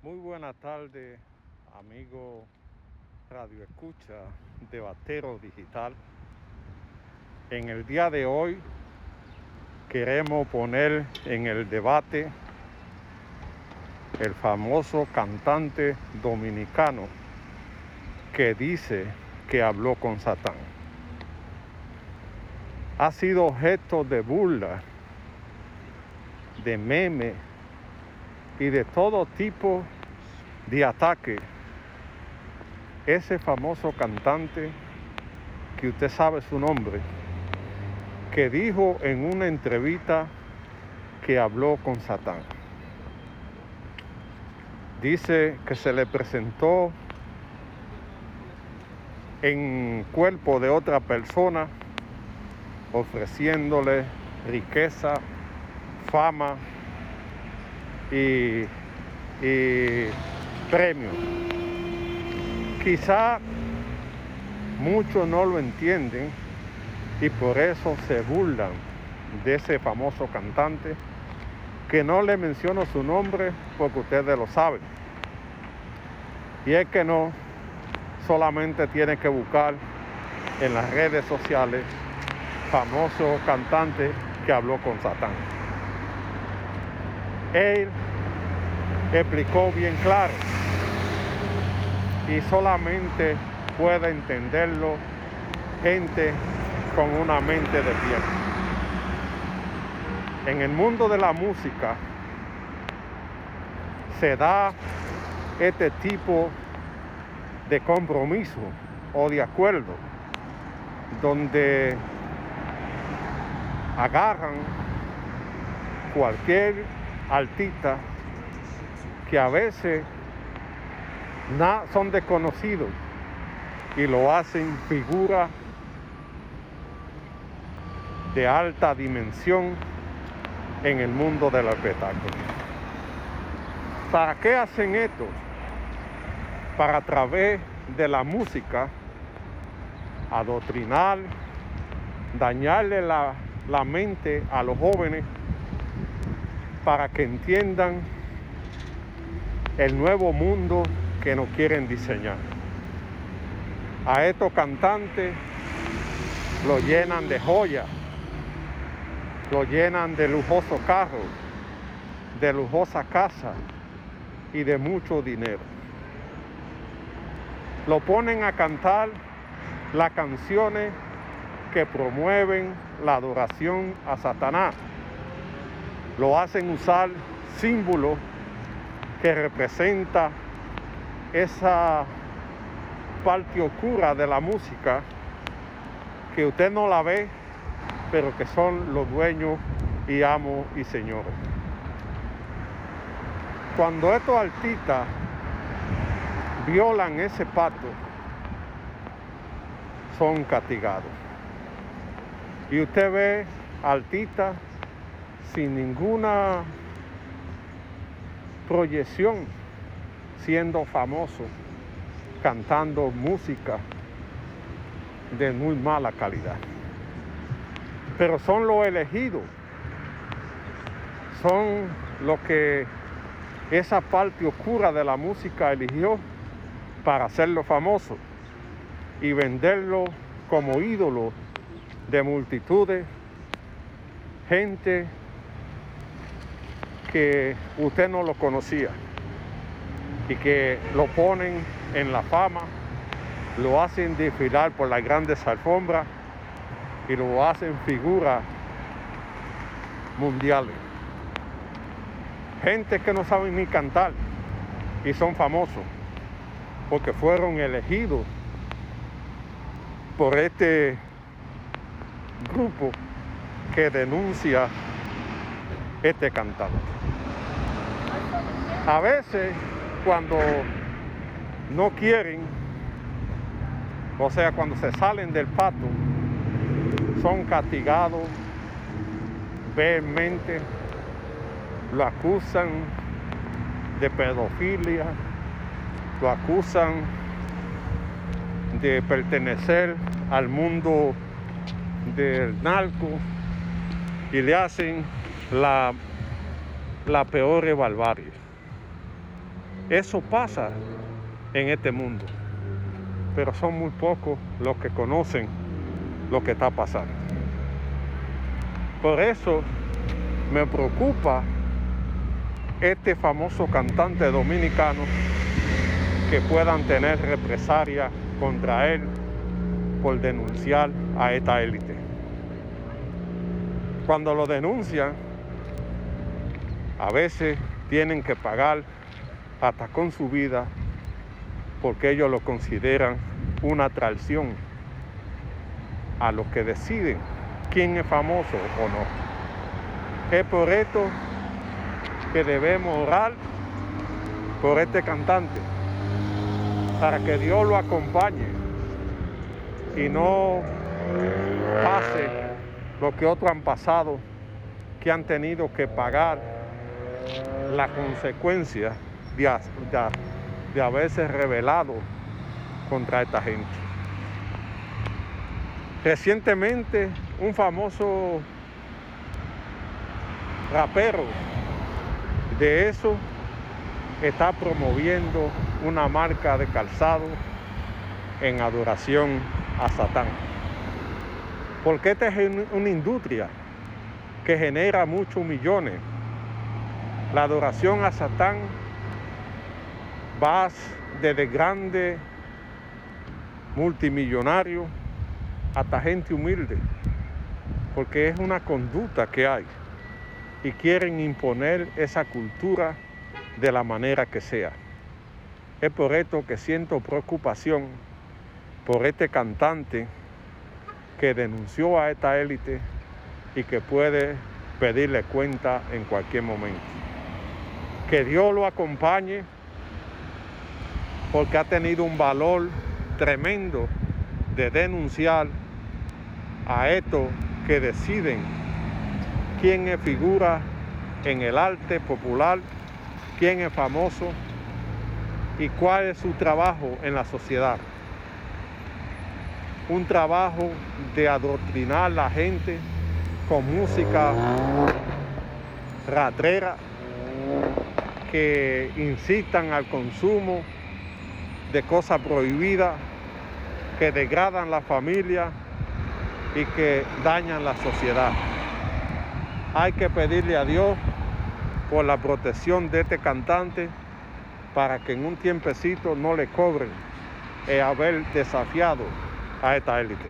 Muy buena tarde, amigo Radio Escucha de Batero Digital. En el día de hoy queremos poner en el debate el famoso cantante dominicano que dice que habló con Satán. Ha sido objeto de burla, de meme y de todo tipo de ataque. Ese famoso cantante que usted sabe su nombre, que dijo en una entrevista que habló con Satán. Dice que se le presentó en cuerpo de otra persona, ofreciéndole riqueza, fama y, y premio. Quizá muchos no lo entienden y por eso se burlan de ese famoso cantante que no le menciono su nombre porque ustedes lo saben. Y es que no solamente tiene que buscar en las redes sociales famoso cantante que habló con Satán. Él explicó bien claro y solamente puede entenderlo gente con una mente de piedra. En el mundo de la música se da este tipo de compromiso o de acuerdo donde agarran cualquier artista que a veces son desconocidos y lo hacen figura de alta dimensión en el mundo del espectáculo. ¿Para qué hacen esto? Para a través de la música adoctrinar, dañarle la, la mente a los jóvenes para que entiendan el nuevo mundo que nos quieren diseñar. A estos cantantes lo llenan de joyas, lo llenan de lujosos carros, de lujosa casa y de mucho dinero. Lo ponen a cantar las canciones que promueven la adoración a Satanás. Lo hacen usar símbolos que representa esa parte oscura de la música que usted no la ve, pero que son los dueños y amos y señores. Cuando estos artistas violan ese pacto, son castigados. Y usted ve artistas sin ninguna proyección, siendo famoso, cantando música de muy mala calidad. Pero son los elegidos, son los que esa parte oscura de la música eligió para hacerlo famoso y venderlo como ídolo de multitudes, gente que usted no lo conocía y que lo ponen en la fama, lo hacen desfilar por las grandes alfombras y lo hacen figuras mundiales. Gente que no saben ni cantar y son famosos porque fueron elegidos por este grupo que denuncia este cantante. A veces cuando no quieren, o sea, cuando se salen del pato, son castigados vehemente, lo acusan de pedofilia, lo acusan de pertenecer al mundo del narco y le hacen la, la peor barbarie. Eso pasa en este mundo, pero son muy pocos los que conocen lo que está pasando. Por eso me preocupa este famoso cantante dominicano que puedan tener represalia contra él por denunciar a esta élite. Cuando lo denuncian, a veces tienen que pagar hasta con su vida porque ellos lo consideran una traición a los que deciden quién es famoso o no. Es por esto que debemos orar por este cantante, para que Dios lo acompañe y no pase lo que otros han pasado, que han tenido que pagar la consecuencia de, haberse rebelado contra esta gente. Recientemente un famoso rapero de eso está promoviendo una marca de calzado en adoración a Satán. Porque esta es una industria que genera muchos millones. La adoración a Satán va desde grandes multimillonarios hasta gente humilde, porque es una conducta que hay y quieren imponer esa cultura de la manera que sea. Es por esto que siento preocupación por este cantante que denunció a esta élite y que puede pedirle cuenta en cualquier momento. Que Dios lo acompañe porque ha tenido un valor tremendo de denunciar a estos que deciden quién es figura en el arte popular, quién es famoso y cuál es su trabajo en la sociedad. Un trabajo de adoctrinar a la gente con música ratrera que incitan al consumo de cosas prohibidas, que degradan la familia y que dañan la sociedad hay que pedirle a Dios por la protección de este cantante para que en un tiempecito no le cobren el haber desafiado a esta élite.